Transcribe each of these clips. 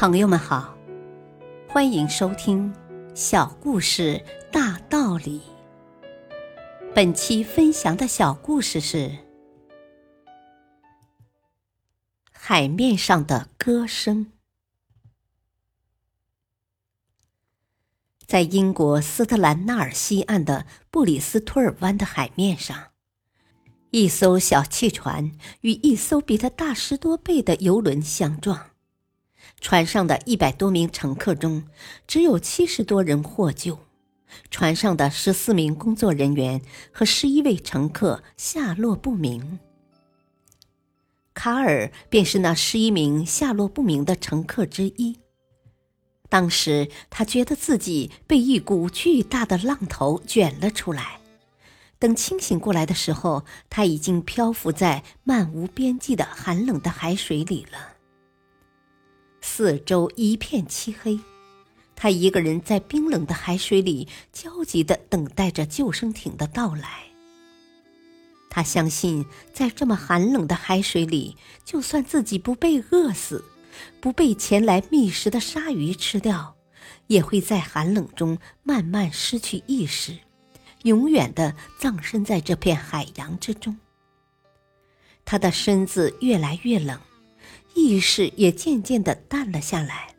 朋友们好，欢迎收听《小故事大道理》。本期分享的小故事是《海面上的歌声》。在英国斯特兰纳尔西岸的布里斯托尔湾的海面上，一艘小汽船与一艘比它大十多倍的游轮相撞。船上的一百多名乘客中，只有七十多人获救。船上的十四名工作人员和十一位乘客下落不明。卡尔便是那十一名下落不明的乘客之一。当时他觉得自己被一股巨大的浪头卷了出来。等清醒过来的时候，他已经漂浮在漫无边际的寒冷的海水里了。四周一片漆黑，他一个人在冰冷的海水里焦急地等待着救生艇的到来。他相信，在这么寒冷的海水里，就算自己不被饿死，不被前来觅食的鲨鱼吃掉，也会在寒冷中慢慢失去意识，永远地葬身在这片海洋之中。他的身子越来越冷。意识也渐渐的淡了下来。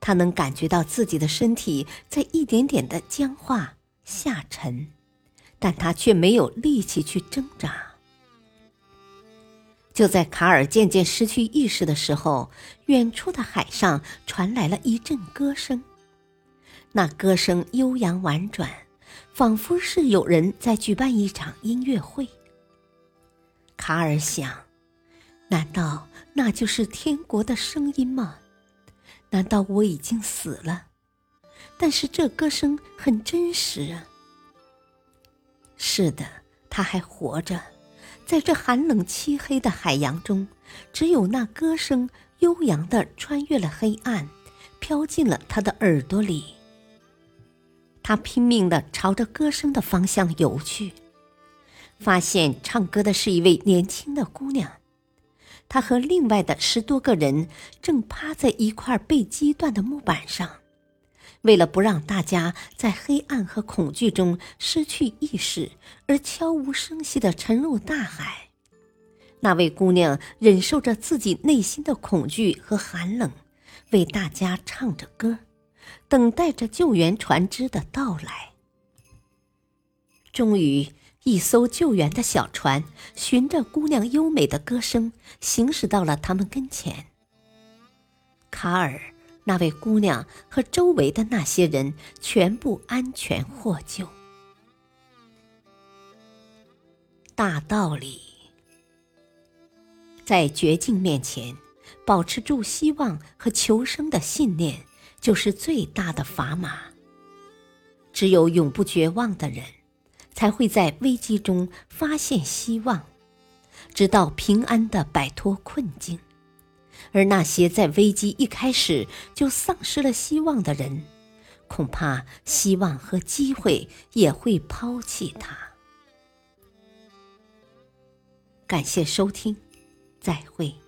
他能感觉到自己的身体在一点点的僵化下沉，但他却没有力气去挣扎。就在卡尔渐渐失去意识的时候，远处的海上传来了一阵歌声。那歌声悠扬婉转，仿佛是有人在举办一场音乐会。卡尔想。难道那就是天国的声音吗？难道我已经死了？但是这歌声很真实啊！是的，他还活着，在这寒冷漆黑的海洋中，只有那歌声悠扬的穿越了黑暗，飘进了他的耳朵里。他拼命的朝着歌声的方向游去，发现唱歌的是一位年轻的姑娘。他和另外的十多个人正趴在一块被击断的木板上，为了不让大家在黑暗和恐惧中失去意识，而悄无声息地沉入大海。那位姑娘忍受着自己内心的恐惧和寒冷，为大家唱着歌，等待着救援船只的到来。终于。一艘救援的小船循着姑娘优美的歌声行驶到了他们跟前。卡尔、那位姑娘和周围的那些人全部安全获救。大道理，在绝境面前，保持住希望和求生的信念就是最大的砝码。只有永不绝望的人。才会在危机中发现希望，直到平安的摆脱困境。而那些在危机一开始就丧失了希望的人，恐怕希望和机会也会抛弃他。感谢收听，再会。